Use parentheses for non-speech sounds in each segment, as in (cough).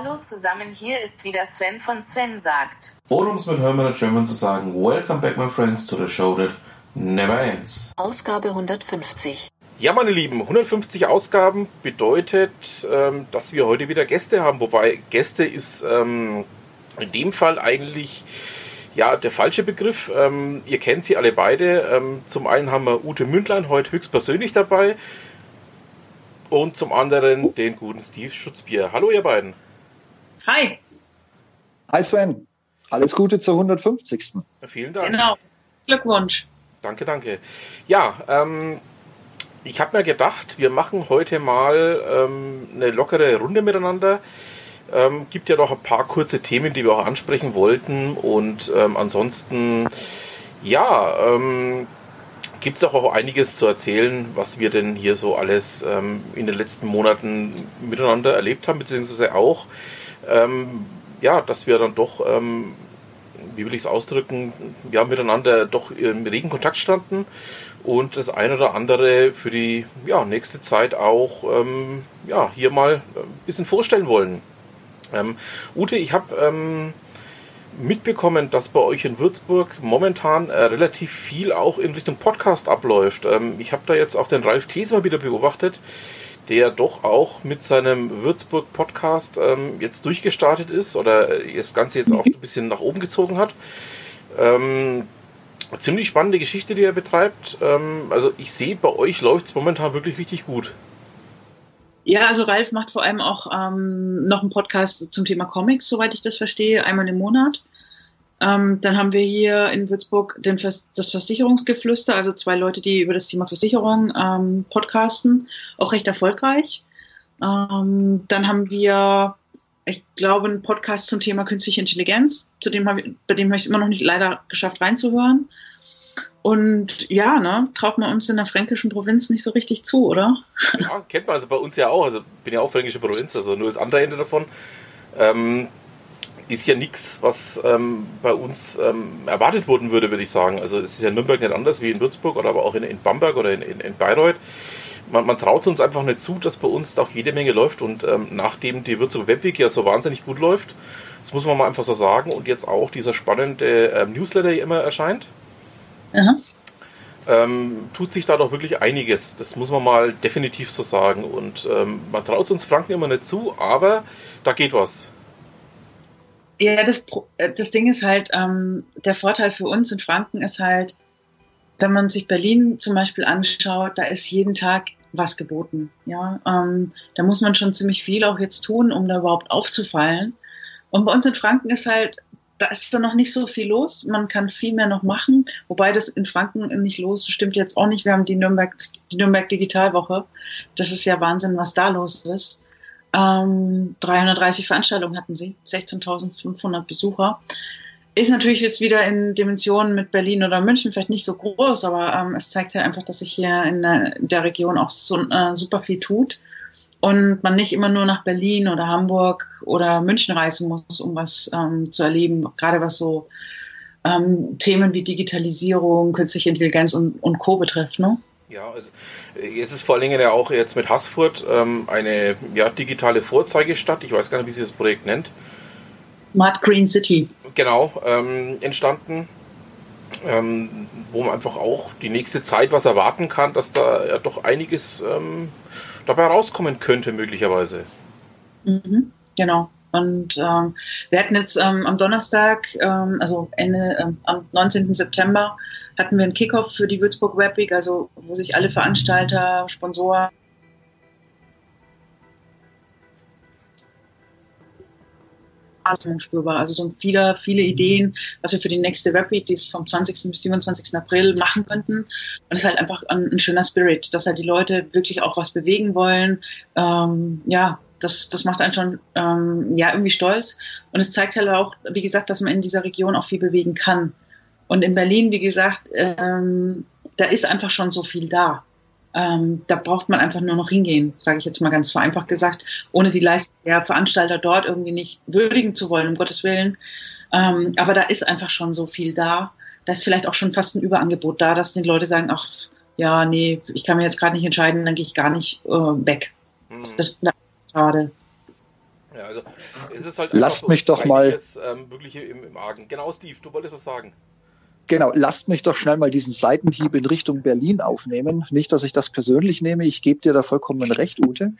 Hallo zusammen, hier ist wieder Sven von Sven sagt. Oder um es mit Hermann German zu sagen, Welcome back my friends to the show that never ends. Ausgabe 150. Ja, meine Lieben, 150 Ausgaben bedeutet, ähm, dass wir heute wieder Gäste haben. Wobei Gäste ist ähm, in dem Fall eigentlich ja der falsche Begriff. Ähm, ihr kennt sie alle beide. Zum einen haben wir Ute Mündlein heute höchstpersönlich dabei und zum anderen den guten Steve Schutzbier. Hallo, ihr beiden. Hi. Hi Sven. Alles Gute zur 150. Vielen Dank. Genau. Glückwunsch. Danke, danke. Ja, ähm, ich habe mir gedacht, wir machen heute mal ähm, eine lockere Runde miteinander. Ähm, gibt ja noch ein paar kurze Themen, die wir auch ansprechen wollten. Und ähm, ansonsten, ja, ähm, gibt es auch, auch einiges zu erzählen, was wir denn hier so alles ähm, in den letzten Monaten miteinander erlebt haben, beziehungsweise auch, ähm, ja, dass wir dann doch, ähm, wie will ich es ausdrücken, ja, miteinander doch im regen Kontakt standen und das eine oder andere für die ja, nächste Zeit auch ähm, ja, hier mal ein bisschen vorstellen wollen. Ähm, Ute, ich habe ähm, mitbekommen, dass bei euch in Würzburg momentan äh, relativ viel auch in Richtung Podcast abläuft. Ähm, ich habe da jetzt auch den Ralf Theser wieder beobachtet, der doch auch mit seinem Würzburg-Podcast ähm, jetzt durchgestartet ist oder das Ganze jetzt auch ein bisschen nach oben gezogen hat. Ähm, ziemlich spannende Geschichte, die er betreibt. Ähm, also ich sehe, bei euch läuft es momentan wirklich richtig gut. Ja, also Ralf macht vor allem auch ähm, noch einen Podcast zum Thema Comics, soweit ich das verstehe, einmal im Monat. Ähm, dann haben wir hier in Würzburg Vers das Versicherungsgeflüster, also zwei Leute, die über das Thema Versicherung ähm, podcasten, auch recht erfolgreich. Ähm, dann haben wir, ich glaube, einen Podcast zum Thema künstliche Intelligenz, zu dem ich, bei dem habe ich es immer noch nicht leider geschafft reinzuhören. Und ja, ne, traut man uns in der fränkischen Provinz nicht so richtig zu, oder? Ja, kennt man also bei uns ja auch. Also bin ja auch fränkische Provinz, also nur das andere Ende davon. Ähm, ist ja nichts, was ähm, bei uns ähm, erwartet worden würde, würde ich sagen. Also es ist ja in Nürnberg nicht anders wie in Würzburg oder aber auch in, in Bamberg oder in, in, in Bayreuth. Man, man, traut uns einfach nicht zu, dass bei uns auch jede Menge läuft und ähm, nachdem die Würzburg Webweek ja so wahnsinnig gut läuft, das muss man mal einfach so sagen und jetzt auch dieser spannende ähm, Newsletter hier immer erscheint, ähm, tut sich da doch wirklich einiges. Das muss man mal definitiv so sagen. Und ähm, man traut uns Franken immer nicht zu, aber da geht was. Ja, das, äh, das Ding ist halt, ähm, der Vorteil für uns in Franken ist halt, wenn man sich Berlin zum Beispiel anschaut, da ist jeden Tag was geboten. Ja, ähm, da muss man schon ziemlich viel auch jetzt tun, um da überhaupt aufzufallen. Und bei uns in Franken ist halt, da ist da noch nicht so viel los. Man kann viel mehr noch machen, wobei das in Franken nicht los stimmt jetzt auch nicht. Wir haben die Nürnberg, die Nürnberg Digitalwoche. Das ist ja Wahnsinn, was da los ist. Ähm, 330 Veranstaltungen hatten sie, 16.500 Besucher. Ist natürlich jetzt wieder in Dimensionen mit Berlin oder München vielleicht nicht so groß, aber ähm, es zeigt halt einfach, dass sich hier in der, Region auch so, äh, super viel tut und man nicht immer nur nach Berlin oder Hamburg oder München reisen muss, um was ähm, zu erleben, gerade was so ähm, Themen wie Digitalisierung, künstliche Intelligenz und, und Co. betrifft. Ne? Ja, also äh, es ist vor allen Dingen ja auch jetzt mit Haßfurt ähm, eine ja, digitale Vorzeigestadt, ich weiß gar nicht, wie sie das Projekt nennt. Smart Green City. Genau, ähm, entstanden, ähm, wo man einfach auch die nächste Zeit was erwarten kann, dass da ja doch einiges ähm, dabei rauskommen könnte, möglicherweise. Mhm, genau. Und ähm, wir hatten jetzt ähm, am Donnerstag, ähm, also Ende, ähm, am 19. September, hatten wir einen Kickoff für die Würzburg Web Week, also wo sich alle Veranstalter, Sponsoren, spürbar. Also so viele, viele Ideen, was wir für die nächste Webweek, die ist vom 20. bis 27. April, machen könnten. Und es ist halt einfach ein, ein, schöner Spirit, dass halt die Leute wirklich auch was bewegen wollen. Ähm, ja, das, das macht einen schon ähm, ja, irgendwie stolz. Und es zeigt halt auch, wie gesagt, dass man in dieser Region auch viel bewegen kann. Und in Berlin, wie gesagt, ähm, da ist einfach schon so viel da. Ähm, da braucht man einfach nur noch hingehen, sage ich jetzt mal ganz vereinfacht gesagt, ohne die Leistung der Veranstalter dort irgendwie nicht würdigen zu wollen, um Gottes Willen. Ähm, aber da ist einfach schon so viel da. Da ist vielleicht auch schon fast ein Überangebot da, dass die Leute sagen, ach ja, nee, ich kann mir jetzt gerade nicht entscheiden, dann gehe ich gar nicht äh, weg. Mhm. Das ist schade. Ja, also es ist halt Lasst mich so doch mal- Ähm, wirklich im, im Argen. Genau, Steve, du wolltest was sagen. Genau, lasst mich doch schnell mal diesen Seitenhieb in Richtung Berlin aufnehmen. Nicht, dass ich das persönlich nehme, ich gebe dir da vollkommen recht, Ute.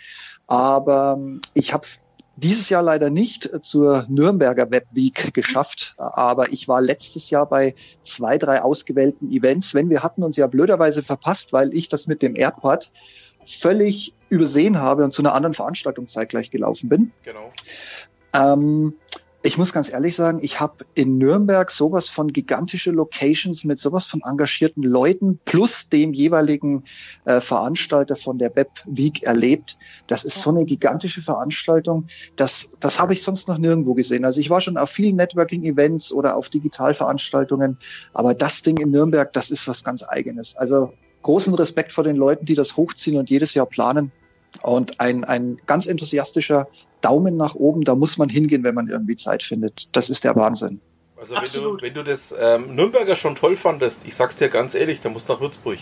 Aber ähm, ich habe es dieses Jahr leider nicht zur Nürnberger Web Week geschafft, aber ich war letztes Jahr bei zwei, drei ausgewählten Events. Wenn wir hatten uns ja blöderweise verpasst, weil ich das mit dem Airport völlig übersehen habe und zu einer anderen Veranstaltung zeitgleich gelaufen bin. Genau. Ähm, ich muss ganz ehrlich sagen, ich habe in Nürnberg sowas von gigantische Locations mit sowas von engagierten Leuten plus dem jeweiligen äh, Veranstalter von der Web Week erlebt. Das ist so eine gigantische Veranstaltung. Das, das habe ich sonst noch nirgendwo gesehen. Also ich war schon auf vielen Networking-Events oder auf Digitalveranstaltungen, aber das Ding in Nürnberg, das ist was ganz Eigenes. Also großen Respekt vor den Leuten, die das hochziehen und jedes Jahr planen. Und ein, ein ganz enthusiastischer Daumen nach oben, da muss man hingehen, wenn man irgendwie Zeit findet. Das ist der Wahnsinn. Also wenn du, wenn du das ähm, Nürnberger schon toll fandest, ich sag's dir ganz ehrlich, dann musst du nach Würzburg.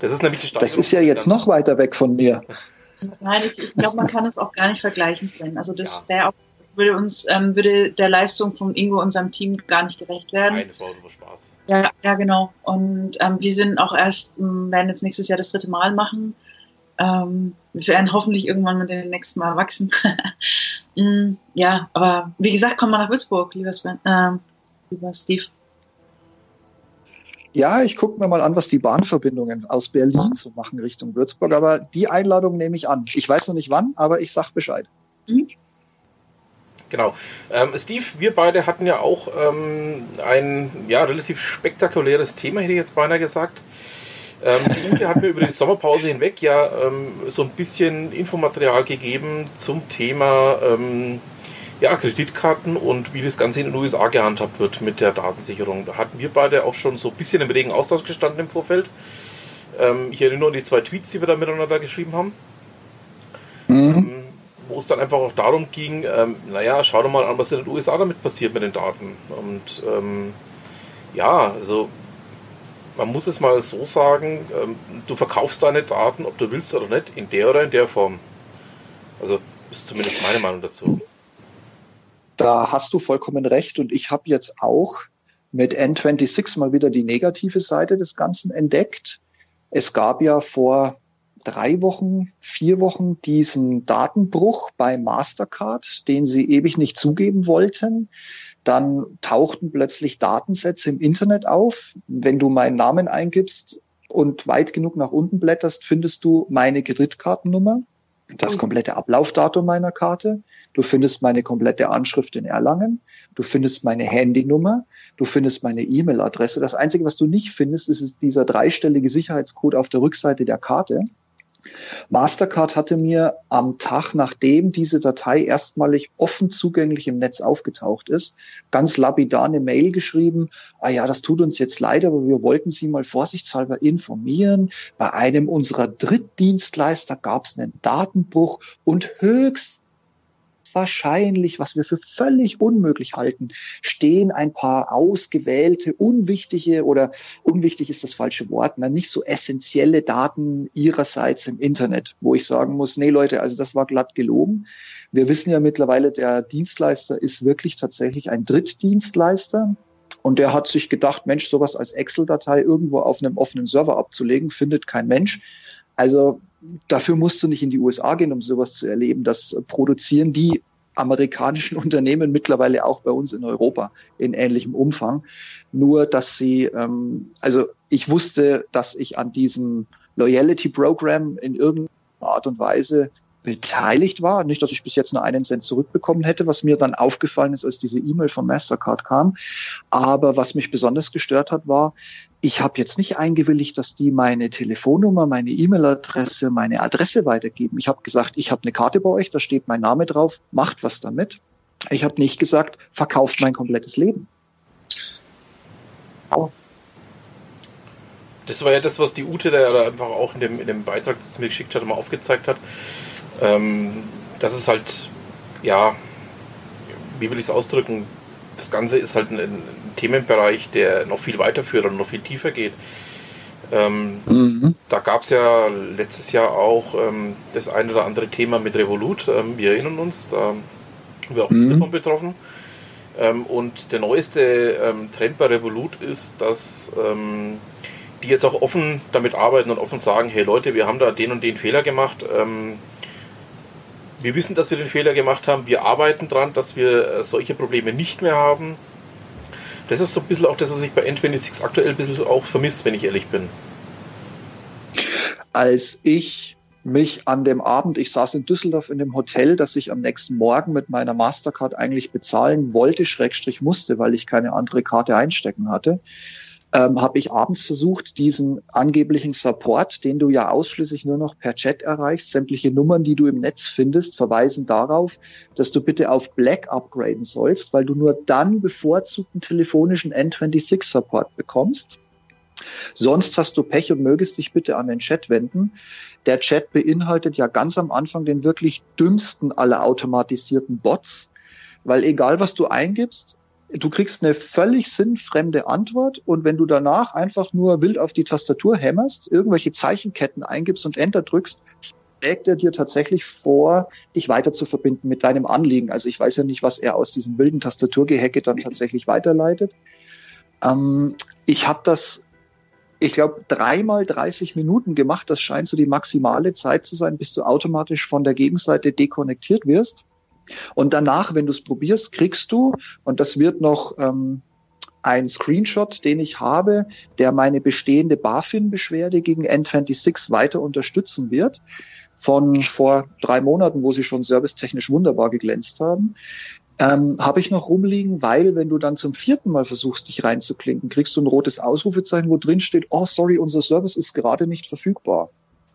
Das ist nämlich die Steigerung. Das ist ja jetzt noch weiter weg von mir. Nein, ich, ich glaube, man kann es auch gar nicht vergleichen, Sven. Also das Ja. wäre auch, würde uns, ähm, würde der Leistung von Ingo, unserem Team, gar nicht gerecht werden. Nein, das war super Spaß. Ja, ja, genau. Und ähm, wir sind auch erst, werden jetzt nächstes Jahr das dritte Mal machen. Ähm, wir werden hoffentlich irgendwann mit dem nächsten Mal wachsen. (laughs) Mm, ja, aber wie gesagt, komm mal nach Würzburg, lieber Sven, ähm, lieber Steve. Ja, ich gucke mir mal an, was die Bahnverbindungen aus Berlin so machen Richtung Würzburg. Aber die Einladung nehme ich an. Ich weiß noch nicht wann, aber ich sag Bescheid. Genau. Ähm, Steve, wir beide hatten ja auch ähm, ein ja, relativ spektakuläres Thema, hätte ich jetzt beinahe gesagt. Ähm, die Ute hat mir über die Sommerpause hinweg ja ähm, so ein bisschen Infomaterial gegeben zum Thema ähm, ja, Kreditkarten und wie das Ganze in den USA gehandhabt wird mit der Datensicherung. Da hatten wir beide auch schon so ein bisschen im regen Austausch gestanden im Vorfeld. Ähm, ich erinnere an die zwei Tweets, die wir da miteinander geschrieben haben. Wo es dann einfach auch darum ging, ähm, naja, schau doch mal an, was in den USA damit passiert mit den Daten. Und ähm, ja, also man muss es mal so sagen, ähm, du verkaufst deine Daten, ob du willst oder nicht, in der oder in der Form. Also ist zumindest meine Meinung dazu. Da hast du vollkommen recht. Und ich habe jetzt auch mit N26 mal wieder die negative Seite des Ganzen entdeckt. Es gab ja vor drei Wochen, vier Wochen diesen Datenbruch bei Mastercard, den sie ewig nicht zugeben wollten. Dann tauchten plötzlich Datensätze im Internet auf. Wenn du meinen Namen eingibst und weit genug nach unten blätterst, findest du meine Kreditkartennummer, das komplette Ablaufdatum meiner Karte. Du findest meine komplette Anschrift in Erlangen. Du findest meine Handynummer. Du findest meine E-Mail-Adresse. Das Einzige, was du nicht findest, ist dieser dreistellige Sicherheitscode auf der Rückseite der Karte. Mastercard hatte mir am Tag, nachdem diese Datei erstmalig offen zugänglich im Netz aufgetaucht ist, ganz lapidar eine Mail geschrieben, ah ja, das tut uns jetzt leid, aber wir wollten Sie mal vorsichtshalber informieren. Bei einem unserer Drittdienstleister gab es einen Datenbruch und höchst wahrscheinlich, was wir für völlig unmöglich halten, stehen ein paar ausgewählte, unwichtige oder unwichtig ist das falsche Wort, na, nicht so essentielle Daten ihrerseits im Internet, wo ich sagen muss, nee Leute, also das war glatt gelogen. Wir wissen ja mittlerweile, der Dienstleister ist wirklich tatsächlich ein Drittdienstleister. Und der hat sich gedacht, Mensch, sowas als Excel-Datei irgendwo auf einem offenen Server abzulegen, findet kein Mensch. Also dafür musst du nicht in die USA gehen, um sowas zu erleben. Das produzieren die amerikanischen (laughs) Unternehmen mittlerweile auch bei uns in Europa in ähnlichem Umfang. Nur, dass sie, ähm, also ich wusste, dass ich an diesem Loyalty Program in irgendeiner Art und Weise beteiligt war. Nicht, dass ich bis jetzt nur einen Cent zurückbekommen hätte, was mir dann aufgefallen ist, als diese E-Mail von Mastercard kam. Aber was mich besonders gestört hat, war, ich habe jetzt nicht eingewilligt, dass die meine Telefonnummer, meine E-Mail-Adresse, meine Adresse weitergeben. Ich habe gesagt, ich habe eine Karte bei euch, da steht mein Name drauf, macht was damit. Ich habe nicht gesagt, verkauft mein komplettes Leben. Das war ja das, was die Ute da einfach auch in dem, in dem Beitrag, das sie mir geschickt hat, mal aufgezeigt hat. Ähm, das ist halt, ja, wie will ich es ausdrücken? Das Ganze ist halt ein, ein Themenbereich, der noch viel weiterführt und noch viel tiefer geht. Ähm, mhm. Da gab es ja letztes Jahr auch ähm, das ein oder andere Thema mit Revolut. Ähm, wir erinnern uns, da haben wir auch mhm. davon betroffen. Ähm, und der neueste ähm, Trend bei Revolut ist, dass ähm, die jetzt auch offen damit arbeiten und offen sagen, hey Leute, wir haben da den und den Fehler gemacht. Wir wissen, dass wir den Fehler gemacht haben. Wir arbeiten dran, dass wir äh, solche Probleme nicht mehr haben. Das ist so ein bisschen auch das, was ich bei N26 aktuell ein bisschen auch vermisse, wenn ich ehrlich bin. Als ich mich an dem Abend, ich saß in Düsseldorf in dem Hotel, das ich am nächsten Morgen mit meiner Mastercard eigentlich bezahlen wollte, Schrägstrich musste, weil ich keine andere Karte einstecken hatte, ähm, habe ich abends versucht, diesen angeblichen Support, den du ja ausschließlich nur noch per Chat erreichst, sämtliche Nummern, die du im Netz findest, verweisen darauf, dass du bitte auf Black upgraden sollst, weil du nur dann bevorzugten telefonischen N26 Support bekommst. Sonst hast du Pech und mögest dich bitte an den Chat wenden. Der Chat beinhaltet ja ganz am Anfang den wirklich dümmsten aller automatisierten Bots, weil egal was du eingibst, du kriegst eine völlig sinnfremde Antwort und wenn du danach einfach nur wild auf die Tastatur hämmerst, irgendwelche Zeichenketten eingibst und Enter drückst, schlägt er dir tatsächlich vor, dich weiter zu verbinden mit deinem Anliegen. Also ich weiß ja nicht, was er aus diesem wilden Tastaturgehecke dann tatsächlich weiterleitet. Ähm, ich habe das, ich glaube, dreimal 30 Minuten gemacht. Das scheint so die maximale Zeit zu sein, bis du automatisch von der Gegenseite dekonnektiert wirst. Und danach, wenn du es probierst, kriegst du, und das wird noch ähm, ein Screenshot, den ich habe, der meine bestehende BaFin-Beschwerde gegen N26 weiter unterstützen wird. Von vor drei Monaten, wo sie schon servicetechnisch wunderbar geglänzt haben. Ähm, habe ich noch rumliegen, weil wenn du dann zum vierten Mal versuchst, dich reinzuklinken, kriegst du ein rotes Ausrufezeichen, wo drin steht, oh sorry, unser Service ist gerade nicht verfügbar.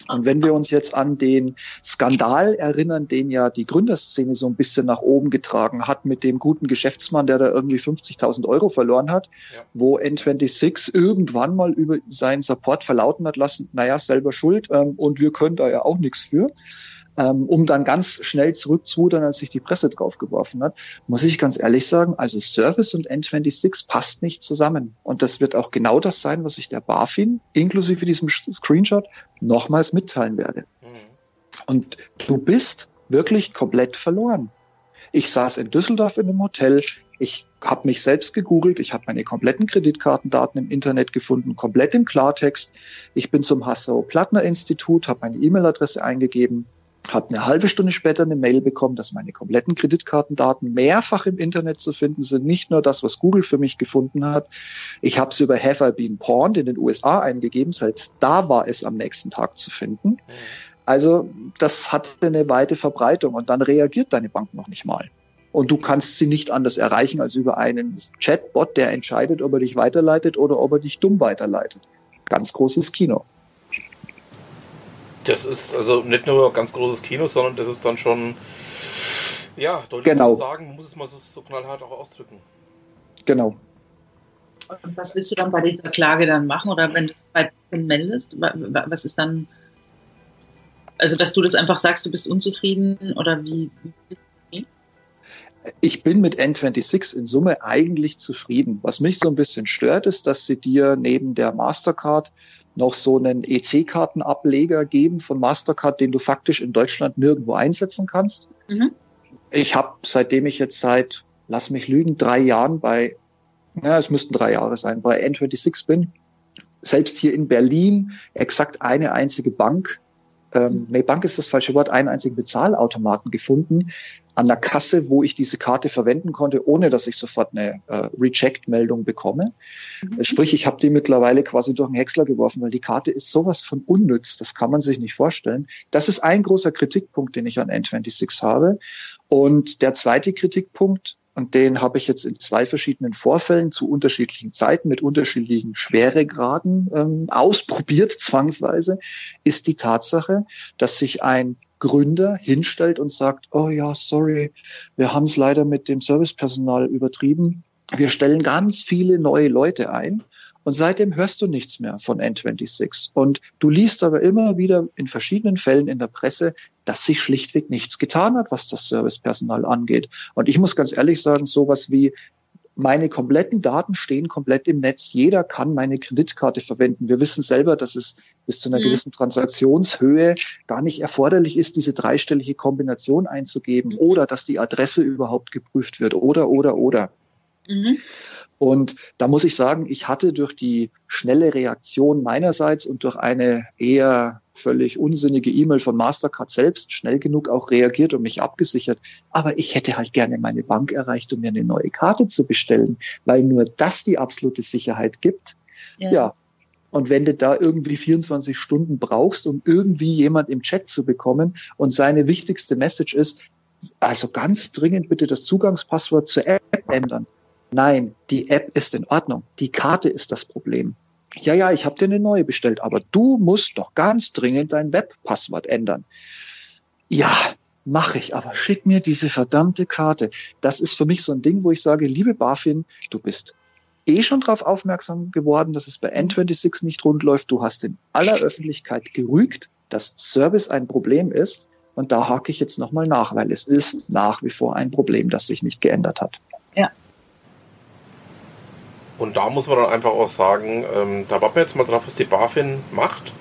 Und wenn wir uns jetzt an den Skandal erinnern, den ja die Gründerszene so ein bisschen nach oben getragen hat mit dem guten Geschäftsmann, der da irgendwie 50.000 Euro verloren hat, ja. wo N26 irgendwann mal über seinen Support verlauten hat lassen, naja, selber schuld ähm, und wir können da ja auch nichts für ähm, um dann ganz schnell zurückzurudern, als sich die Presse draufgeworfen hat, muss ich ganz ehrlich sagen, also Service und N26 passt nicht zusammen. Und das wird auch genau das sein, was ich der BaFin inklusive diesem Screenshot nochmals mitteilen werde. Mhm. Und du bist wirklich komplett verloren. Ich saß in Düsseldorf in einem Hotel. Ich habe mich selbst gegoogelt. Ich habe meine kompletten Kreditkartendaten im Internet gefunden, komplett im Klartext. Ich bin zum Hasso-Plattner-Institut, habe meine E-Mail-Adresse eingegeben, habe eine halbe Stunde später eine Mail bekommen, dass meine kompletten Kreditkartendaten mehrfach im Internet zu finden sind. Nicht nur das, was Google für mich gefunden hat. Ich habe es über Have I Been Pawned in den USA eingegeben. Selbst da war es am nächsten Tag zu finden. Also das hat eine weite Verbreitung und dann reagiert deine Bank noch nicht mal. Und du kannst sie nicht anders erreichen als über einen Chatbot, der entscheidet, ob er dich weiterleitet oder ob er dich dumm weiterleitet. Ganz großes Kino. Das ist also nicht nur ganz großes Kino, sondern das ist dann schon, ja, deutlich genau. sagen, man muss es mal so, so knallhart auch ausdrücken. Genau. Und was willst du dann bei dieser Klage dann machen oder wenn du es bei meldest? Was ist dann, also dass du das einfach sagst, du bist unzufrieden oder wie? Ich bin mit N26 in Summe eigentlich zufrieden. Was mich so ein bisschen stört, ist, dass sie dir neben der Mastercard noch so einen EC-Kartenableger geben von Mastercard, den du faktisch in Deutschland nirgendwo einsetzen kannst. Mhm. Ich habe, seitdem ich jetzt seit, lass mich lügen, drei Jahren bei, ja, es müssten drei Jahre sein, bei N26 bin, selbst hier in Berlin exakt eine einzige Bank, ähm, nee, Bank ist das falsche Wort, einen einzigen Bezahlautomaten gefunden, an der Kasse, wo ich diese Karte verwenden konnte, ohne dass ich sofort eine äh, Reject-Meldung bekomme. Mhm. Sprich, ich habe die mittlerweile quasi durch den Häcksler geworfen, weil die Karte ist sowas von unnütz, das kann man sich nicht vorstellen. Das ist ein großer Kritikpunkt, den ich an N26 habe. Und der zweite Kritikpunkt, und den habe ich jetzt in zwei verschiedenen Vorfällen zu unterschiedlichen Zeiten mit unterschiedlichen Schweregraden ähm, ausprobiert, zwangsweise, ist die Tatsache, dass sich ein Gründer hinstellt und sagt, oh ja, sorry, wir haben es leider mit dem Servicepersonal übertrieben. Wir stellen ganz viele neue Leute ein. Und seitdem hörst du nichts mehr von N26. Und du liest aber immer wieder in verschiedenen Fällen in der Presse, dass sich schlichtweg nichts getan hat, was das Servicepersonal angeht. Und ich muss ganz ehrlich sagen, sowas wie meine kompletten Daten stehen komplett im Netz. Jeder kann meine Kreditkarte verwenden. Wir wissen selber, dass es bis zu einer mhm. gewissen Transaktionshöhe gar nicht erforderlich ist, diese dreistellige Kombination einzugeben mhm. oder dass die Adresse überhaupt geprüft wird oder, oder, oder. Mhm. Und da muss ich sagen, ich hatte durch die schnelle Reaktion meinerseits und durch eine eher völlig unsinnige E-Mail von Mastercard selbst schnell genug auch reagiert und mich abgesichert. Aber ich hätte halt gerne meine Bank erreicht, um mir eine neue Karte zu bestellen, weil nur das die absolute Sicherheit gibt. Ja. ja. Und wenn du da irgendwie 24 Stunden brauchst, um irgendwie jemand im Chat zu bekommen und seine wichtigste Message ist, also ganz dringend bitte das Zugangspasswort zur App ändern Nein, die App ist in Ordnung. Die Karte ist das Problem. Ja, ja, ich habe dir eine neue bestellt, aber du musst doch ganz dringend dein Webpasswort ändern. Ja, mache ich, aber schick mir diese verdammte Karte. Das ist für mich so ein Ding, wo ich sage, liebe BaFin, du bist eh schon darauf aufmerksam geworden, dass es bei N26 nicht rund läuft. Du hast in aller Öffentlichkeit gerügt, dass Service ein Problem ist. Und da hake ich jetzt nochmal nach, weil es ist nach wie vor ein Problem, das sich nicht geändert hat. Ja, und da muss man dann einfach auch sagen, ähm, da warten wir jetzt mal drauf, was die BaFin macht.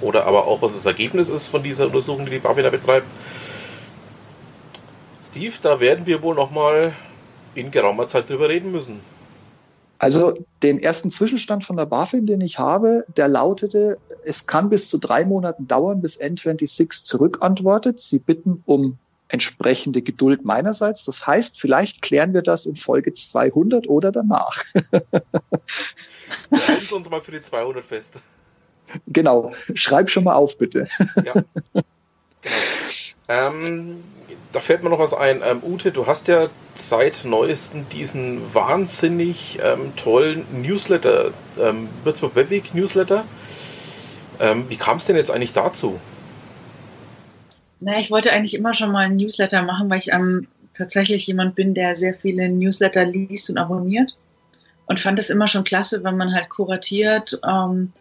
Oder aber auch, was das Ergebnis ist von dieser Untersuchung, die die BaFin da betreibt. Steve, da werden wir wohl nochmal in geraumer Zeit drüber reden müssen. Also den ersten Zwischenstand von der BaFin, den ich habe, der lautete, es kann bis zu drei Monaten dauern, bis N26 zurückantwortet. Sie bitten um entsprechende Geduld meinerseits. Das heißt, vielleicht klären wir das in Folge 200 oder danach. (laughs) Wir halten uns mal für die 200 fest. Genau, schreib schon mal auf, bitte. Ja. Genau. Ähm, da fällt mir noch was ein. Ähm, Ute, du hast ja seit neuestem diesen wahnsinnig ähm, tollen Newsletter, ähm, Würzburg Webweg Newsletter. Ähm, wie kam es denn jetzt eigentlich dazu? Na, ich wollte eigentlich immer schon mal ein Newsletter machen, weil ich ähm, tatsächlich jemand bin, der sehr viele Newsletter liest und abonniert. Und fand es immer schon klasse, wenn man halt kuratiert, ähm,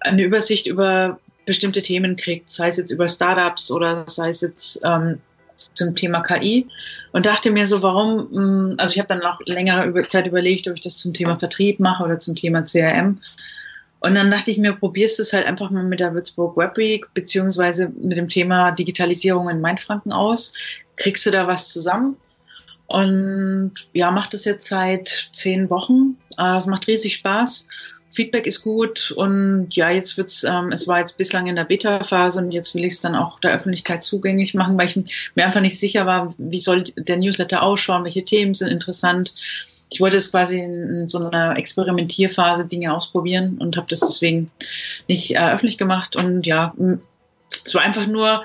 eine Übersicht über bestimmte Themen kriegt, sei es jetzt über Startups oder sei es jetzt ähm, zum Thema KI. Und dachte mir so, warum, mm, also ich habe dann auch längere Zeit überlegt, ob ich das zum Thema Vertrieb mache oder zum Thema CRM. Und dann dachte ich mir, probierst du es halt einfach mal mit der Würzburg Web Week beziehungsweise mit dem Thema Digitalisierung in Mainfranken aus. Kriegst du da was zusammen? Und ja, macht es jetzt seit zehn Wochen. Äh, es macht riesig Spaß. Feedback ist gut und ja, jetzt wird's, ähm, es war jetzt bislang in der Beta-Phase und jetzt will ich es dann auch der Öffentlichkeit zugänglich machen, weil ich mir einfach nicht sicher war, wie soll der Newsletter ausschauen, welche Themen sind interessant ich wollte es quasi in, so einer Experimentierphase Dinge ausprobieren und habe das deswegen nicht äh, öffentlich gemacht. Und ja, es war einfach nur,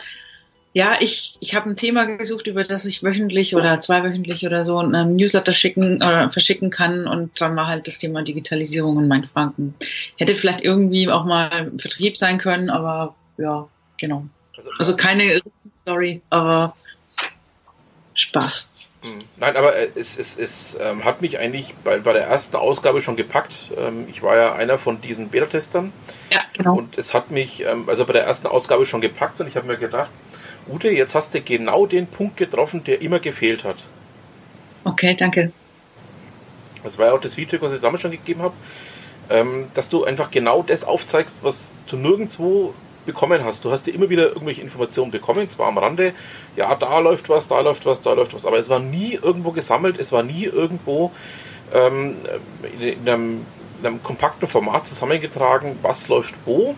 ja, ich, ich habe ein Thema gesucht, über das ich wöchentlich oder zweiwöchentlich oder so einen Newsletter schicken oder verschicken kann. Und dann war halt das Thema Digitalisierung in Mainfranken. Hätte vielleicht irgendwie auch mal Vertrieb sein können, aber ja, genau. Also, also keine Story, aber Spaß. Hm. Nein, aber äh, es, es, es ähm, hat mich eigentlich bei, bei der ersten Ausgabe schon gepackt. Ähm, ich war ja einer von diesen Beta-Testern. Ja, genau. Und es hat mich ähm, also bei der ersten Ausgabe schon gepackt und ich habe mir gedacht, Ute, jetzt hast du genau den Punkt getroffen, der immer gefehlt hat. Okay, danke. Das war ja auch das Feedback, was ich damals schon gegeben habe, ähm, dass du einfach genau das aufzeigst, was du nirgendwo bekommen hast. Du hast dir immer wieder irgendwelche Informationen bekommen, zwar am Rande, ja, da läuft was, da läuft was, da läuft was, aber es war nie irgendwo gesammelt, es war nie irgendwo ähm, in, in, einem, in, einem, kompakten Format zusammengetragen, was läuft wo.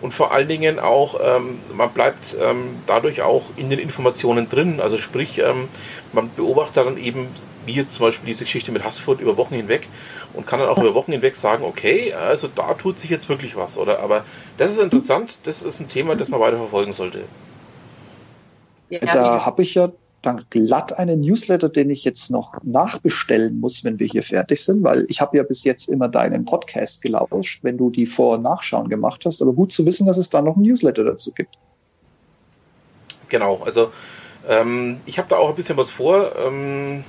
Und vor allen Dingen auch, ähm, man bleibt ähm, dadurch auch in den Informationen drin. Also sprich, ähm, man beobachtet dann eben, wie jetzt zum Beispiel diese Geschichte mit Hassfurt über Wochen hinweg und kann dann auch über Wochen hinweg sagen, okay, also da tut sich jetzt wirklich was. Oder aber das ist interessant, das ist ein Thema, das man weiter verfolgen sollte. Da habe ich ja dann glatt einen Newsletter, den ich jetzt noch nachbestellen muss, wenn wir hier fertig sind, weil ich habe ja bis jetzt immer deinen Podcast gelauscht, wenn du die Vor- und Nachschauen gemacht hast. Aber gut zu wissen, dass es da noch einen Newsletter dazu gibt. Genau, also ähm, ich habe da auch ein bisschen was vor. Ähm,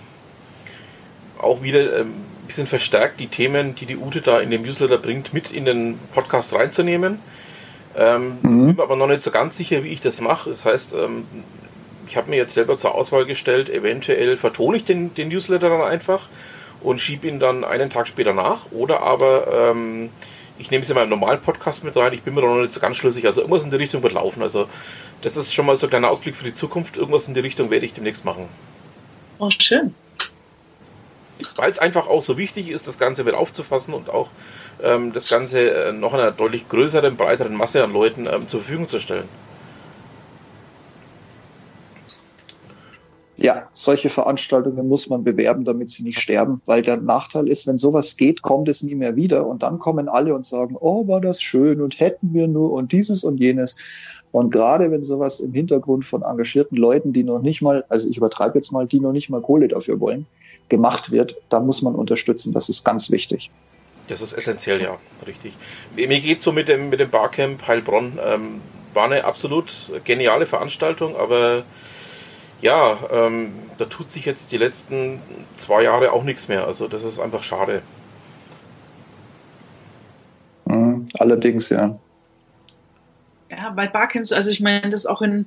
auch wieder ähm, bisschen verstärkt die Themen, die die Ute da in dem Newsletter bringt, mit in den Podcast reinzunehmen. Ähm, mhm. Bin aber noch nicht so ganz sicher, wie ich das mache. Das heißt, ähm, ich habe mir jetzt selber zur Auswahl gestellt, eventuell vertone ich den, den Newsletter dann einfach und schiebe ihn dann einen Tag später nach. Oder aber ähm, ich nehme es in meinem normalen Podcast mit rein. Ich bin mir noch nicht so ganz schlüssig. Also irgendwas in die Richtung wird laufen. Also das ist schon mal so ein kleiner Ausblick für die Zukunft. Irgendwas in die Richtung werde ich demnächst machen. Oh, schön. Weil es einfach auch so wichtig ist, das Ganze wieder aufzufassen und auch ähm, das Ganze äh, noch einer deutlich größeren, breiteren Masse an Leuten ähm, zur Verfügung zu stellen. Ja, solche Veranstaltungen muss man bewerben, damit sie nicht sterben, weil der Nachteil ist, wenn sowas geht, kommt es nie mehr wieder und dann kommen alle und sagen, oh, war das schön und hätten wir nur und dieses und jenes. Und gerade wenn sowas im Hintergrund von engagierten Leuten, die noch nicht mal, also ich übertreibe jetzt mal, die noch nicht mal Kohle dafür wollen, gemacht wird, da muss man unterstützen. Das ist ganz wichtig. Das ist essentiell, ja, richtig. Mir geht so mit dem, mit dem Barcamp Heilbronn. Ähm, war eine absolut geniale Veranstaltung, aber ja, ähm, da tut sich jetzt die letzten zwei Jahre auch nichts mehr. Also das ist einfach schade. Mhm, allerdings, ja. Ja, bei Barcamps, also ich meine, das auch in,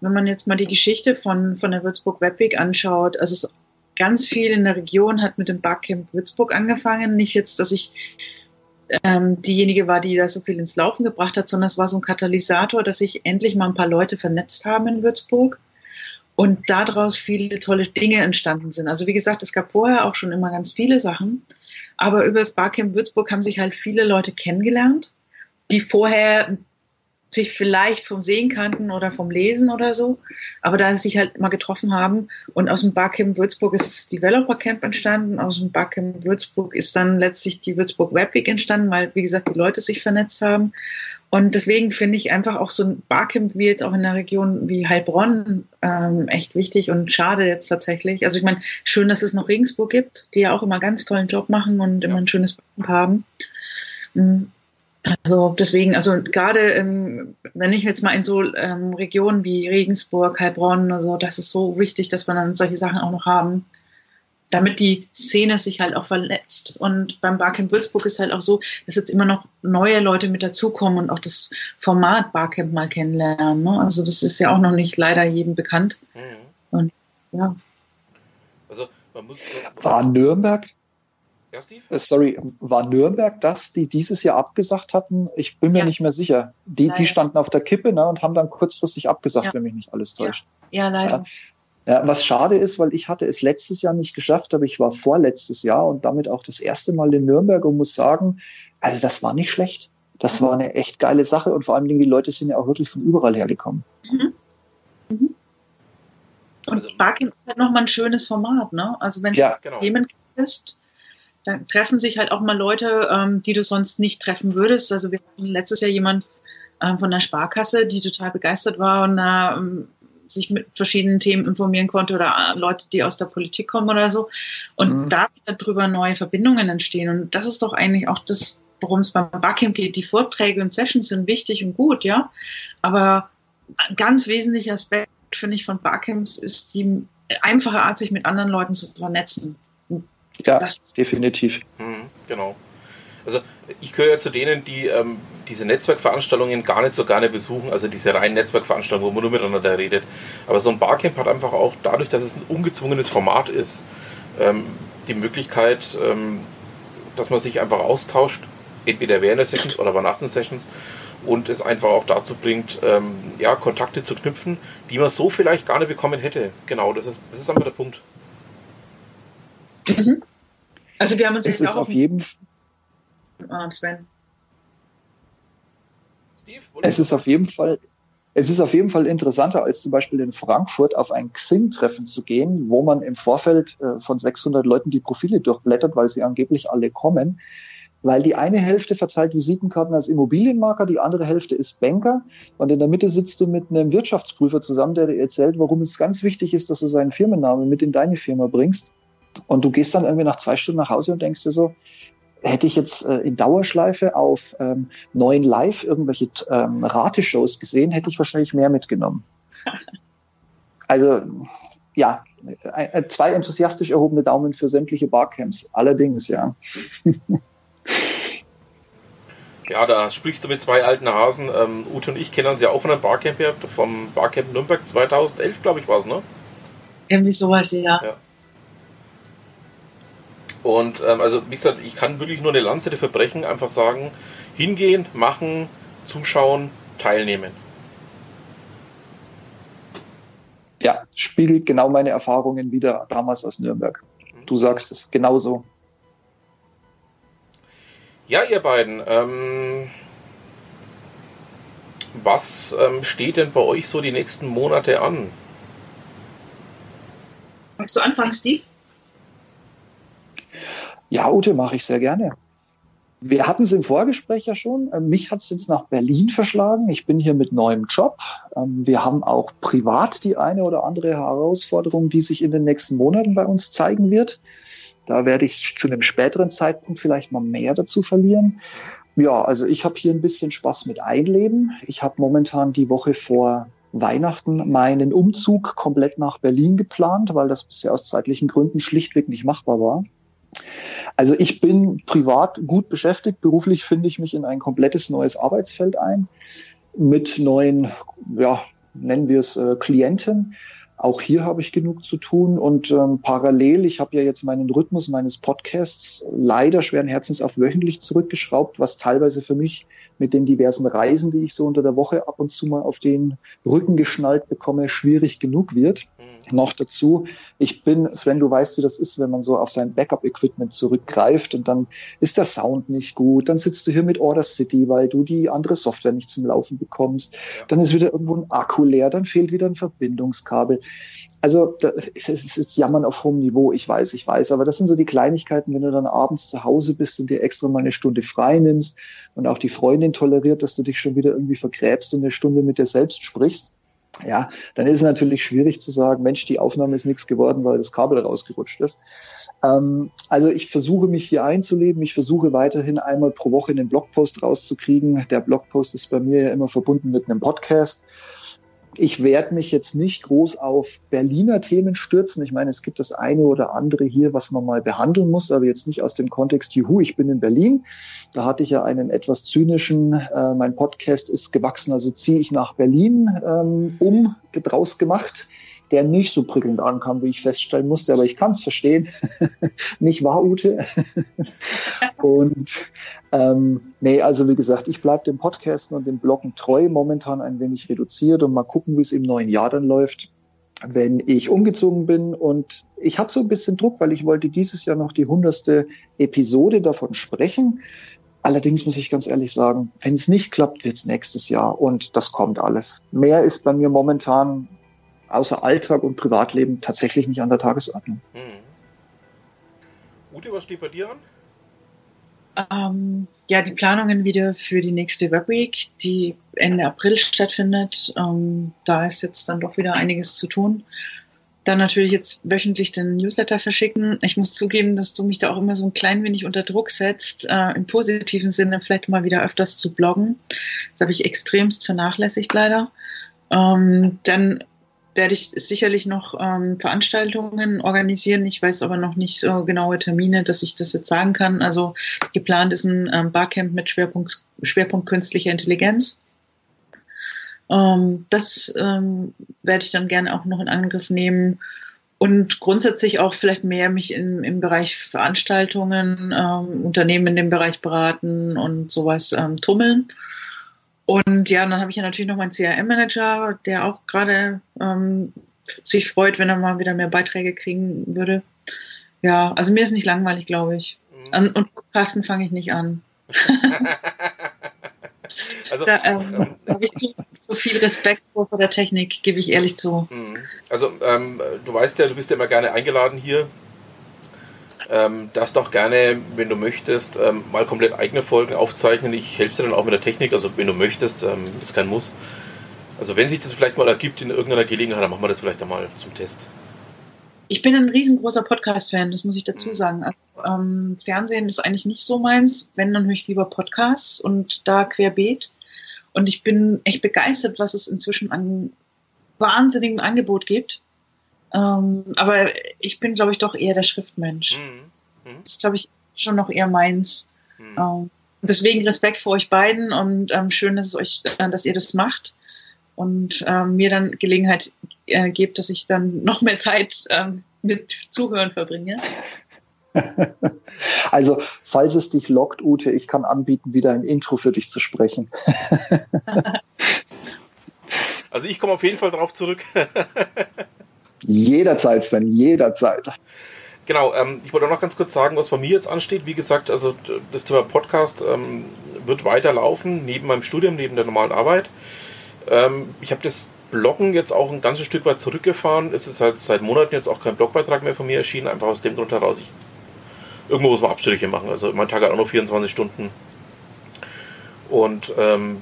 wenn man jetzt mal die Geschichte von, von der Würzburg Webweek anschaut, also es ganz viel in der Region hat mit dem Barcamp Würzburg angefangen. Nicht jetzt, dass ich ähm, diejenige war, die da so viel ins Laufen gebracht hat, sondern es war so ein Katalysator, dass sich endlich mal ein paar Leute vernetzt haben in Würzburg und daraus viele tolle Dinge entstanden sind. Also wie gesagt, es gab vorher auch schon immer ganz viele Sachen, aber über das Barcamp Würzburg haben sich halt viele Leute kennengelernt, die vorher sich vielleicht vom Sehen kannten oder vom Lesen oder so, aber da sich halt mal getroffen haben und aus dem Barcamp Würzburg ist das Developer Camp entstanden, aus dem Barcamp Würzburg ist dann letztlich die Würzburg Web Week entstanden, weil wie gesagt die Leute sich vernetzt haben und deswegen finde ich einfach auch so ein Barcamp wie jetzt auch in einer Region wie Heilbronn ähm, echt wichtig und schade jetzt tatsächlich. Also ich meine, schön, dass es noch Regensburg gibt, die ja auch immer ganz tollen Job machen und immer ein schönes Barcamp haben. Mm, also deswegen, also gerade ähm, wenn ich jetzt mal in so ähm, Regionen wie Regensburg, Heilbronn, also das ist so wichtig, dass wir dann solche Sachen auch noch haben damit die Szene sich halt auch verletzt. Und beim Barcamp Würzburg ist halt auch so, dass jetzt immer noch neue Leute mit dazukommen und auch das Format Barcamp mal kennenlernen. Ne? Also das ist ja auch noch nicht leider jedem bekannt. Mhm. Und ja. Also man muss. War Nürnberg. Ja, Steve? Äh, sorry, war Nürnberg das, die dieses Jahr abgesagt hatten? Ich bin mir ja. nicht mehr sicher. Die, die standen auf der Kippe ne, und haben dann kurzfristig abgesagt, ja. wenn mich nicht alles täuscht. Ja, ja leider. Ja, was schade ist, weil ich hatte es letztes Jahr nicht geschafft, aber ich war vorletztes Jahr und damit auch das erste Mal in Nürnberg und muss sagen, also das war nicht schlecht. Das war eine echt geile Sache und vor allem die Leute sind ja auch wirklich von überall hergekommen. Mhm. Mhm. Und Barking ist halt nochmal ein schönes Format, ne? Also wenn ja, du genau. Themen ist, dann treffen sich halt auch mal Leute, ähm, die du sonst nicht treffen würdest. Also wir hatten letztes Jahr jemand ähm, von der Sparkasse, die total begeistert war und da ähm, sich mit verschiedenen Themen informieren konnte oder Leute, die aus der Politik kommen oder so. Und mhm. da darüber neue Verbindungen entstehen. Und das ist doch eigentlich auch das, worum es beim Barcamp geht. Die Vorträge und Sessions sind wichtig und gut, ja. Aber ein ganz wesentlicher Aspekt, finde ich, von Barcamps ist die einfache Art, sich mit anderen Leuten zu vernetzen. Ja, das, definitiv. Mhm, genau. Also ich gehöre ja zu denen, die ähm, diese Netzwerkveranstaltungen gar nicht so gerne besuchen, also diese reinen Netzwerkveranstaltungen, wo man nur miteinander redet. Aber so ein Barcamp hat einfach auch dadurch, dass es ein ungezwungenes Format ist, ähm, die Möglichkeit, ähm, dass man sich einfach austauscht, entweder während der Sessions oder bei Nacht Sessions und es einfach auch dazu bringt, ähm, ja, Kontakte zu knüpfen, die man so vielleicht gar nicht bekommen hätte. Genau, das ist, das ist einfach der Punkt. Mhm. Also wir haben uns jetzt auch auf jeden Fall äh, Sven. Steve, es ist auf jeden Fall es ist auf jeden Fall interessanter, als zum Beispiel in Frankfurt auf ein Xing-Treffen zu gehen, wo man im Vorfeld äh, von 600 Leuten die Profile durchblättert, weil sie angeblich alle kommen. Weil die eine Hälfte verteilt Visitenkarten als Immobilienmarker, die andere Hälfte ist Banker. Und in der Mitte sitzt du mit einem Wirtschaftsprüfer zusammen, der dir erzählt, warum es ganz wichtig ist, dass du seinen Firmennamen mit in deine Firma bringst. Und du gehst dann irgendwie nach zwei Stunden nach Hause und denkst dir so, hätte ich jetzt äh, in Dauerschleife auf ähm, neuen Live irgendwelche ähm, Rateshows gesehen, hätte ich wahrscheinlich mehr mitgenommen. (laughs) Also ja, äh, zwei enthusiastisch erhobene Daumen für sämtliche Barcamps. Allerdings, ja. (laughs) Ja, da sprichst du mit zwei alten Hasen. Ähm, Ute und ich kennen uns ja auch von einem Barcamp her, vom Barcamp Nürnberg 2011, glaube ich, war es, ne? Irgendwie sowas, ja. ja. Und ähm, also, wie gesagt, ich kann wirklich nur eine Lanze dafür brechen, einfach sagen, hingehen, machen, zuschauen, teilnehmen. Ja, spiegelt genau meine Erfahrungen wieder damals aus Nürnberg. Du sagst es genauso. Ja, ihr beiden, ähm, was ähm, steht denn bei euch so die nächsten Monate an? Magst du anfangen, Steve? Ja, Ute, mache ich sehr gerne. Wir hatten es im Vorgespräch ja schon. Ähm, mich hat es jetzt nach Berlin verschlagen. Ich bin hier mit neuem Job. Ähm, wir haben auch privat die eine oder andere Herausforderung, die sich in den nächsten Monaten bei uns zeigen wird. Da werde ich zu einem späteren Zeitpunkt vielleicht mal mehr dazu verlieren. Ja, also ich habe hier ein bisschen Spaß mit Einleben. Ich habe momentan die Woche vor Weihnachten meinen Umzug komplett nach Berlin geplant, weil das bisher aus zeitlichen Gründen schlichtweg nicht machbar war. Also ich bin privat gut beschäftigt. Beruflich finde ich mich in ein komplettes neues Arbeitsfeld ein mit neuen, ja, nennen wir es äh, Klienten. Auch hier habe ich genug zu tun und ähm, parallel, ich habe ja jetzt meinen Rhythmus meines Podcasts leider schweren Herzens auf wöchentlich zurückgeschraubt, was teilweise für mich mit den diversen Reisen, die ich so unter der Woche ab und zu mal auf den Rücken geschnallt bekomme, schwierig genug wird. Mhm. Noch dazu, ich bin, Sven, du weißt, wie das ist, wenn man so auf sein Backup-Equipment zurückgreift und dann ist der Sound nicht gut, dann sitzt du hier mit Order City, weil du die andere Software nicht zum Laufen bekommst, ja. dann ist wieder irgendwo ein Akku leer, dann fehlt wieder ein Verbindungskabel also es ist Jammern auf hohem Niveau, ich weiß, ich weiß, aber das sind so die Kleinigkeiten, wenn du dann abends zu Hause bist und dir extra mal eine Stunde frei nimmst und auch die Freundin toleriert, dass du dich schon wieder irgendwie vergräbst und eine Stunde mit dir selbst sprichst. Ja, dann ist es natürlich schwierig zu sagen, Mensch, die Aufnahme ist nichts geworden, weil das Kabel rausgerutscht ist. Ähm, also ich versuche mich hier einzuleben. Ich versuche weiterhin einmal pro Woche einen Blogpost rauszukriegen. Der Blogpost ist bei mir ja immer verbunden mit einem Podcast ich werde mich jetzt nicht groß auf Berliner Themen stürzen. Ich meine, es gibt das eine oder andere hier, was man mal behandeln muss, aber jetzt nicht aus dem Kontext, juhu, ich bin in Berlin. Da hatte ich ja einen etwas zynischen, äh, mein Podcast ist gewachsen, also ziehe ich nach Berlin ähm, um, draus gemacht der nicht so prickelnd ankam, wie ich feststellen musste, aber ich kann es verstehen. (laughs) nicht wahr, Ute? (laughs) und ähm, nee, also wie gesagt, ich bleibe dem Podcasten und dem Bloggen treu, momentan ein wenig reduziert und mal gucken, wie es im neuen Jahr dann läuft, wenn ich umgezogen bin. Und ich habe so ein bisschen Druck, weil ich wollte dieses Jahr noch die hundertste Episode davon sprechen. Allerdings muss ich ganz ehrlich sagen, wenn es nicht klappt, wird es nächstes Jahr und das kommt alles. Mehr ist bei mir momentan außer Alltag und Privatleben tatsächlich nicht an der Tagesordnung. Hm. Ute, was steht bei dir an? Ähm, ja, die Planungen wieder für die nächste Webweek, die Ende April stattfindet. Ähm, da ist jetzt dann doch wieder einiges zu tun. Dann natürlich jetzt wöchentlich den Newsletter verschicken. Ich muss zugeben, dass du mich da auch immer so ein klein wenig unter Druck setzt, äh, im positiven Sinne vielleicht mal wieder öfters zu bloggen. Das habe ich extremst vernachlässigt leider. Ähm, dann werde ich sicherlich noch ähm, Veranstaltungen organisieren. Ich weiß aber noch nicht so genaue Termine, dass ich das jetzt sagen kann. Also geplant ist ein ähm, Barcamp mit Schwerpunkt, Schwerpunkt künstliche Intelligenz. Ähm, das ähm, werde ich dann gerne auch noch in Angriff nehmen und grundsätzlich auch vielleicht mehr mich in, im Bereich Veranstaltungen, ähm, Unternehmen in dem Bereich beraten und sowas ähm, tummeln. Und ja, dann habe ich ja natürlich noch meinen CRM-Manager, der auch gerade ähm, sich freut, wenn er mal wieder mehr Beiträge kriegen würde. Ja, also mir ist nicht langweilig, glaube ich. Mhm. Und Podcasten fange ich nicht an. (laughs) also, da ähm, habe ich zu, zu, viel Respekt vor der Technik, gebe ich ehrlich zu. Mhm. Also ähm, du weißt ja, du bist ja immer gerne eingeladen hier ähm, darfst auch gerne, wenn du möchtest, ähm, mal komplett eigene Folgen aufzeichnen. Ich helfe dir dann auch mit der Technik, also wenn du möchtest, ähm, ist kein Muss. Also wenn sich das vielleicht mal ergibt in irgendeiner Gelegenheit, dann machen wir das vielleicht einmal zum Test. Ich bin ein riesengroßer Podcast-Fan, das muss ich dazu mhm. sagen. Also, ähm, Fernsehen ist eigentlich nicht so meins. Wenn, dann höre ich lieber Podcasts und da querbeet. Und ich bin echt begeistert, was es inzwischen an wahnsinnigem Angebot gibt. Ähm, aber ich bin, glaube ich, doch eher der Schriftmensch. Mhm. Mhm. Das ist, glaube ich, schon noch eher meins. Mhm. Ähm, deswegen Respekt vor euch beiden und ähm, schön, dass, es euch, äh, dass ihr das macht und ähm, mir dann Gelegenheit äh, gebt, dass ich dann noch mehr Zeit ähm, mit Zuhören verbringe. (laughs) Also, falls es dich lockt, Ute, ich kann anbieten, wieder ein Intro für dich zu sprechen. (laughs) Also ich komme auf jeden Fall drauf zurück. (laughs) jederzeit, Sven, jederzeit. Genau, ähm, ich wollte auch noch ganz kurz sagen, was bei mir jetzt ansteht. Wie gesagt, also das Thema Podcast ähm, wird weiterlaufen, neben meinem Studium, neben der normalen Arbeit. Ähm, ich habe das Bloggen jetzt auch ein ganzes Stück weit zurückgefahren. Es ist halt seit Monaten jetzt auch kein Blogbeitrag mehr von mir erschienen, einfach aus dem Grund heraus, ich irgendwo muss man Abstriche machen. Also mein Tag hat auch nur 24 Stunden. Und ähm,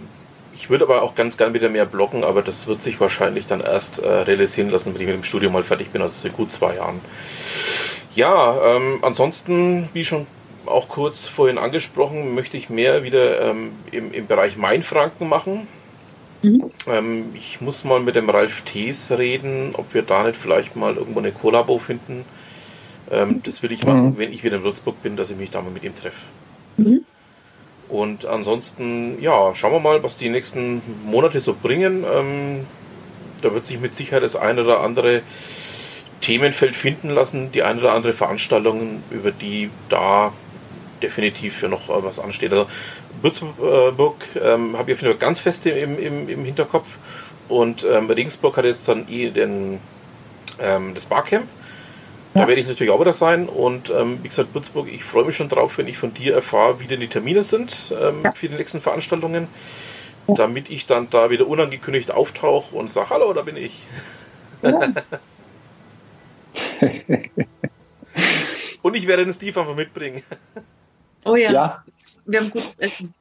ich würde aber auch ganz gern wieder mehr bloggen, aber das wird sich wahrscheinlich dann erst äh, realisieren lassen, wenn ich mit dem Studium mal fertig bin, also gut zwei Jahren. Ja, ähm, ansonsten, wie schon auch kurz vorhin angesprochen, möchte ich mehr wieder ähm, im, im Bereich Mainfranken machen. Mhm. Ähm, ich muss mal mit dem Ralf Thees reden, ob wir da nicht vielleicht mal irgendwo eine Kollabo finden. Ähm, das will ich machen, mhm. wenn ich wieder in Würzburg bin, dass ich mich da mal mit ihm treffe. Mhm. Und ansonsten, ja, schauen wir mal, was die nächsten Monate so bringen. Ähm, da wird sich mit Sicherheit das eine oder andere Themenfeld finden lassen, die eine oder andere Veranstaltung, über die da definitiv noch äh, was ansteht. Also Würzburg ähm, habe ich auf jeden Fall ganz fest im, im, im Hinterkopf und ähm, Regensburg hat jetzt dann eh den, ähm, das Barcamp da werde ich natürlich auch wieder sein. Und ähm, wie gesagt, Würzburg, ich freue mich schon drauf, wenn ich von dir erfahre, wie denn die Termine sind ähm, ja. für die nächsten Veranstaltungen. Ja. Damit ich dann da wieder unangekündigt auftauche und sage, hallo, da bin ich. Ja. (laughs) und ich werde den Steve einfach mitbringen. Oh ja. ja. Wir haben gutes Essen.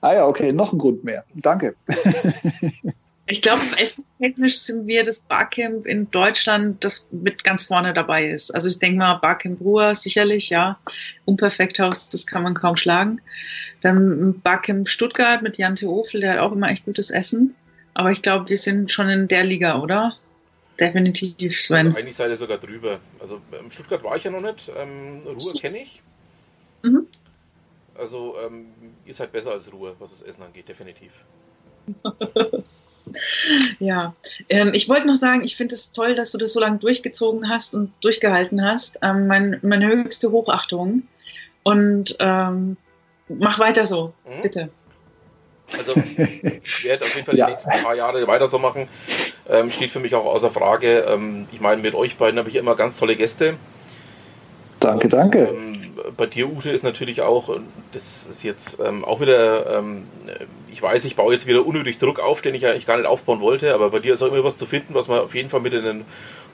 Ah ja, okay, noch ein Grund mehr. Danke. (laughs) Ich glaube, essenstechnisch sind wir das Barcamp in Deutschland, das mit ganz vorne dabei ist. Also ich denke mal, Barcamp Ruhr sicherlich, ja. Unperfekthaus, das kann man kaum schlagen. Dann Barcamp Stuttgart mit Jan Theofel, der hat auch immer echt gutes Essen. Aber ich glaube, wir sind schon in der Liga, oder? Definitiv, Sven. Also eigentlich seid ihr sogar drüber. Also ähm, Stuttgart war ich ja noch nicht. Ähm, Ruhr kenne ich. Mhm. Also ähm, ihr seid besser als Ruhr, was das Essen angeht, definitiv. (laughs) Ja, ähm, ich wollte noch sagen, ich finde es toll, dass du das so lange durchgezogen hast und durchgehalten hast. Ähm, mein, meine höchste Hochachtung. Und ähm, mach weiter so, mhm. bitte. Also ich werde auf jeden Fall ja. die nächsten paar Jahre weiter so machen. Ähm, steht für mich auch außer Frage. Ähm, ich meine, mit euch beiden habe ich immer ganz tolle Gäste. Danke, und, danke. Ähm, bei dir, Ute, ist natürlich auch, das ist jetzt ähm, auch wieder, ähm, ich weiß, ich baue jetzt wieder unnötig Druck auf, den ich eigentlich gar nicht aufbauen wollte, aber bei dir ist auch immer was zu finden, was man auf jeden Fall mit in den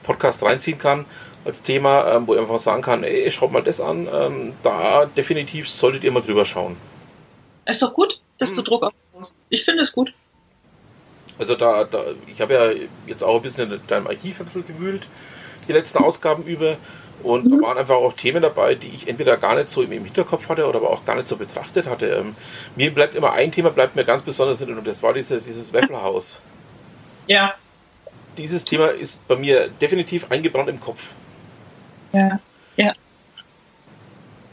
Podcast reinziehen kann als Thema, ähm, wo ich einfach sagen kann, ey, schaut mal das an, ähm, da definitiv solltet ihr mal drüber schauen. Ist doch gut, dass hm. du Druck aufbaust. Ich finde es gut. Also da, da ich habe ja jetzt auch ein bisschen in deinem Archiv gewühlt, die letzten Ausgaben über und da waren einfach auch Themen dabei, die ich entweder gar nicht so im, Hinterkopf hatte oder aber auch gar nicht so betrachtet hatte. Ähm, mir bleibt immer ein Thema, bleibt mir ganz besonders in und das war diese, dieses Wafflehaus. Ja. Dieses Thema ist bei mir definitiv eingebrannt im Kopf. Ja, ja.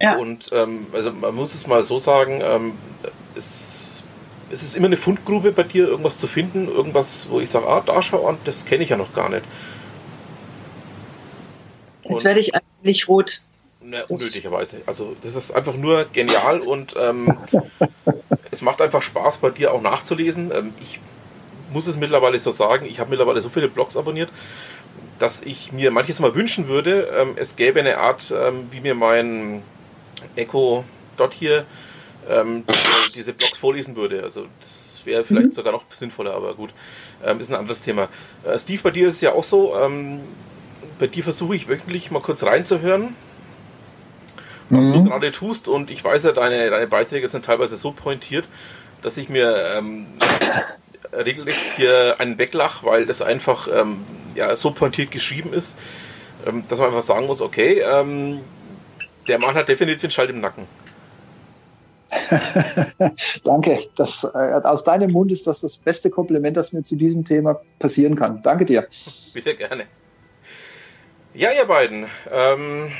ja. Und ähm, also man muss es mal so sagen, ähm, es, es ist immer eine Fundgrube bei dir, irgendwas zu finden, irgendwas, wo ich sage, ah, da schau an, das kenne ich ja noch gar nicht. Jetzt werde ich eigentlich rot. Ne, unnötigerweise. Also das ist einfach nur genial und ähm, (laughs) es macht einfach Spaß bei dir auch nachzulesen. Ähm, ich muss es mittlerweile so sagen, ich habe mittlerweile so viele Blogs abonniert, dass ich mir manches mal wünschen würde, ähm, es gäbe eine Art, ähm, wie mir mein Echo dort hier ähm, diese Blogs vorlesen würde. Also das wäre vielleicht mhm. sogar noch sinnvoller, aber gut, ähm, ist ein anderes Thema. Äh, Steve, bei dir ist es ja auch so, bei dir versuche ich wöchentlich mal kurz reinzuhören, was mhm. du gerade tust. Und ich weiß ja, deine, deine Beiträge sind teilweise so pointiert, dass ich mir ähm, (laughs) regelrecht hier einen weglach, weil das einfach ähm, ja, so pointiert geschrieben ist, ähm, dass man einfach sagen muss, okay, ähm, der Mann hat definitiv den Schalt im Nacken. (laughs) Danke. Das, äh, aus deinem Mund ist das das beste Kompliment, das mir zu diesem Thema passieren kann. Danke dir. Bitte gerne. Ja, ihr beiden. Ähm,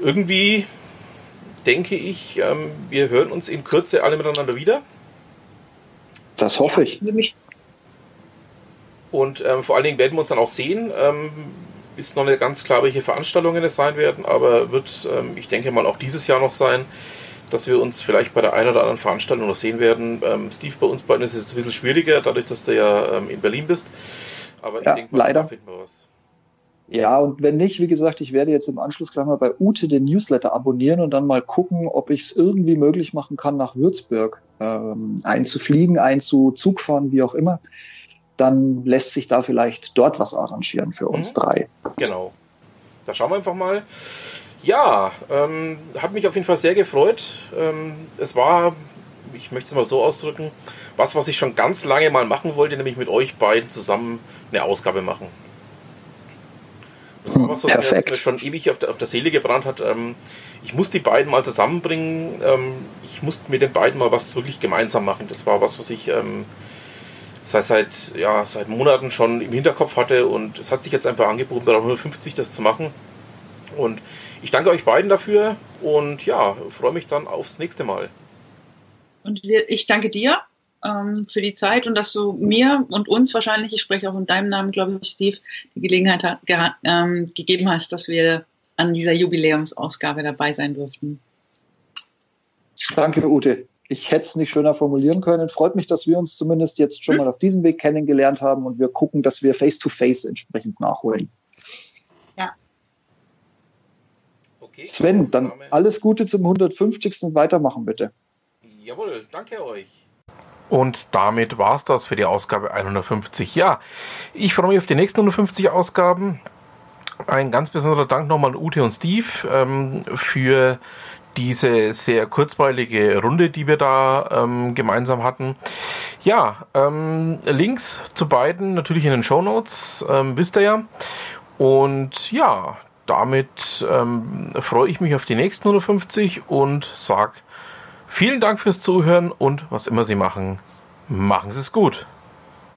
irgendwie denke ich, ähm, wir hören uns in Kürze alle miteinander wieder. Das hoffe ich. Und ähm, vor allen Dingen werden wir uns dann auch sehen. Ähm, ist noch nicht ganz klar, welche Veranstaltungen es sein werden, aber wird, ähm, ich denke mal, auch dieses Jahr noch sein, dass wir uns vielleicht bei der einen oder anderen Veranstaltung noch sehen werden. Ähm, Steve, bei uns beiden ist es jetzt ein bisschen schwieriger, dadurch, dass du ja ähm, in Berlin bist. Aber ich Ja, denke mal, leider. finden wir was. Ja, und wenn nicht, wie gesagt, ich werde jetzt im Anschluss gleich mal bei Ute den Newsletter abonnieren und dann mal gucken, ob ich es irgendwie möglich machen kann, nach Würzburg ähm, einzufliegen, einzuzug fahren, wie auch immer. Dann lässt sich da vielleicht dort was arrangieren für uns Mhm. drei. Genau. Da schauen wir einfach mal. Ja, ähm, hat mich auf jeden Fall sehr gefreut. Ähm, es war, ich möchte es mal so ausdrücken, was, was ich schon ganz lange mal machen wollte, nämlich mit euch beiden zusammen eine Ausgabe machen. Das war Hm, was, was mir perfekt. jetzt schon ewig auf der, auf der Seele gebrannt hat. Ähm, ich muss die beiden mal zusammenbringen. Ähm, ich muss mit den beiden mal was wirklich gemeinsam machen. Das war was, was ich ähm, seit, seit, ja, seit Monaten schon im Hinterkopf hatte und es hat sich jetzt einfach angeboten, bei der 150 das zu machen. Und ich danke euch beiden dafür und ja, freue mich dann aufs nächste Mal. Und wir, ich danke dir ähm, für die Zeit und dass du mir und uns wahrscheinlich, ich spreche auch in deinem Namen, glaube ich, Steve, die Gelegenheit ha- geha- ähm, gegeben hast, dass wir an dieser Jubiläumsausgabe dabei sein durften. Danke, Ute. Ich hätte es nicht schöner formulieren können. Freut mich, dass wir uns zumindest jetzt schon mal auf diesem Weg kennengelernt haben und wir gucken, dass wir face-to-face entsprechend nachholen. Okay. Sven, dann alles Gute zum 150. und weitermachen bitte. Jawohl, danke euch. Und damit war's das für die Ausgabe 150. Ja, ich freue mich auf die nächsten 150 Ausgaben. Ein ganz besonderer Dank nochmal an Ute und Steve ähm, für diese sehr kurzweilige Runde, die wir da ähm, gemeinsam hatten. Ja, ähm, Links zu beiden natürlich in den Show Notes, ähm, wisst ihr ja. Und ja, damit ähm, freue ich mich auf die nächsten 150 und sag Vielen Dank fürs Zuhören und was immer Sie machen, machen Sie es gut.